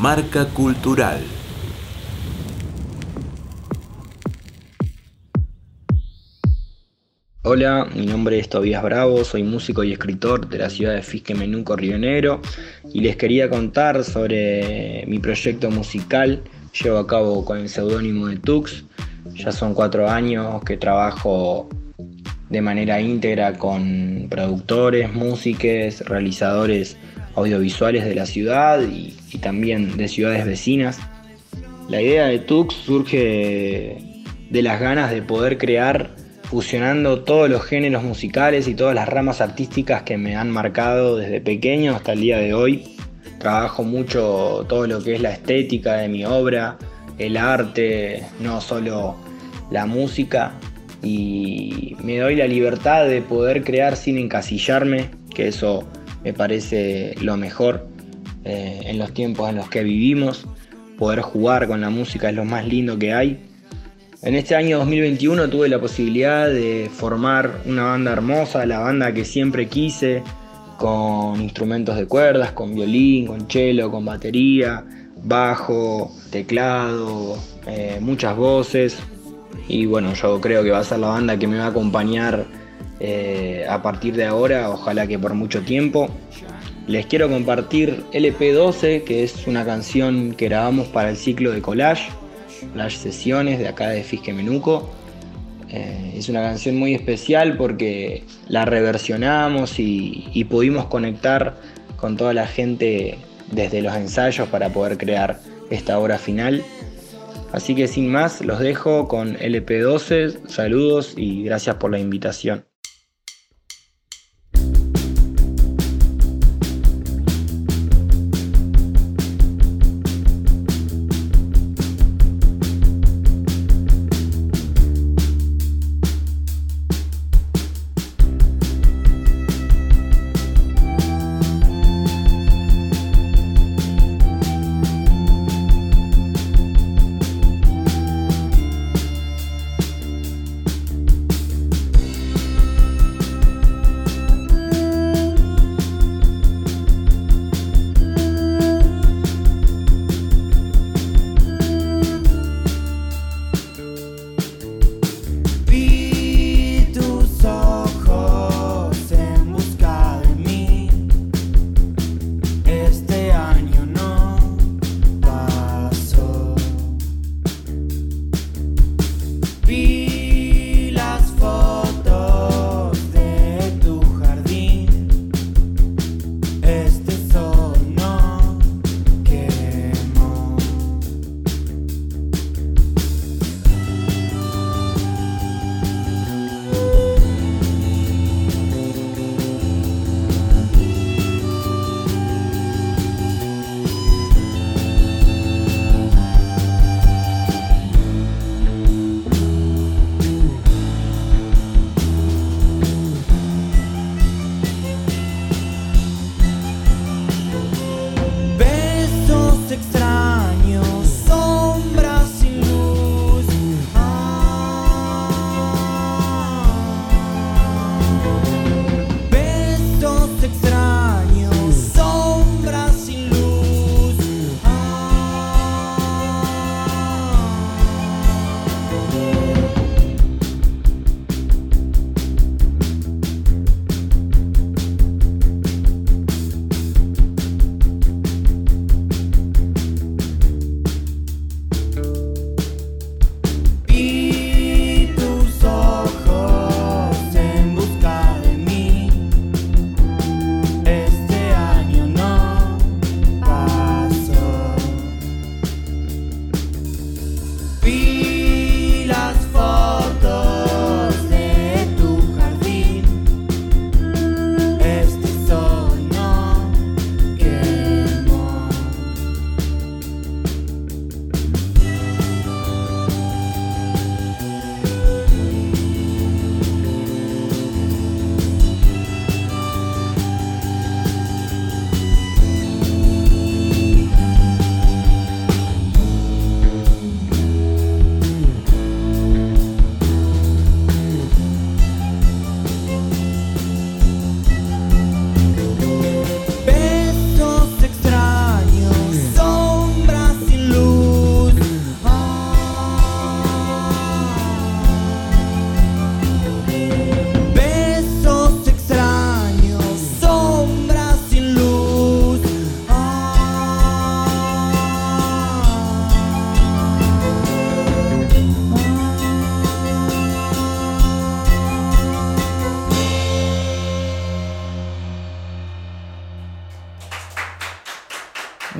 Marca Cultural. Hola, mi nombre es Tobías Bravo, soy músico y escritor de la ciudad de Fisque Menuco, Río Negro, y les quería contar sobre mi proyecto musical. Llevo a cabo con el seudónimo de Tux. Ya son cuatro años que trabajo de manera íntegra con productores, músicos, realizadores audiovisuales de la ciudad y, también de ciudades vecinas. La idea de Tux surge de las ganas de poder crear fusionando todos los géneros musicales y todas las ramas artísticas que me han marcado desde pequeño hasta el día de hoy. Trabajo mucho todo lo que es la estética de mi obra, el arte, no solo la música, y me doy la libertad de poder crear sin encasillarme, que eso me parece lo mejor eh, en los tiempos en los que vivimos. Poder jugar con la música es lo más lindo que hay en este año 2021 tuve la posibilidad de formar una banda hermosa, la banda que siempre quise, con instrumentos de cuerdas, con violín, con cello, con batería, bajo, teclado, eh, muchas voces. Y bueno, yo creo que va a ser la banda que me va a acompañar eh, a partir de ahora, ojalá que por mucho tiempo. Les quiero compartir LP12, que es una canción que grabamos para el ciclo de collage las sesiones de acá de Fisque Menuco. Eh, es una canción muy especial porque la reversionamos y, y pudimos conectar con toda la gente desde los ensayos para poder crear esta obra final. Así que sin más, los dejo con LP12. Saludos y gracias por la invitación.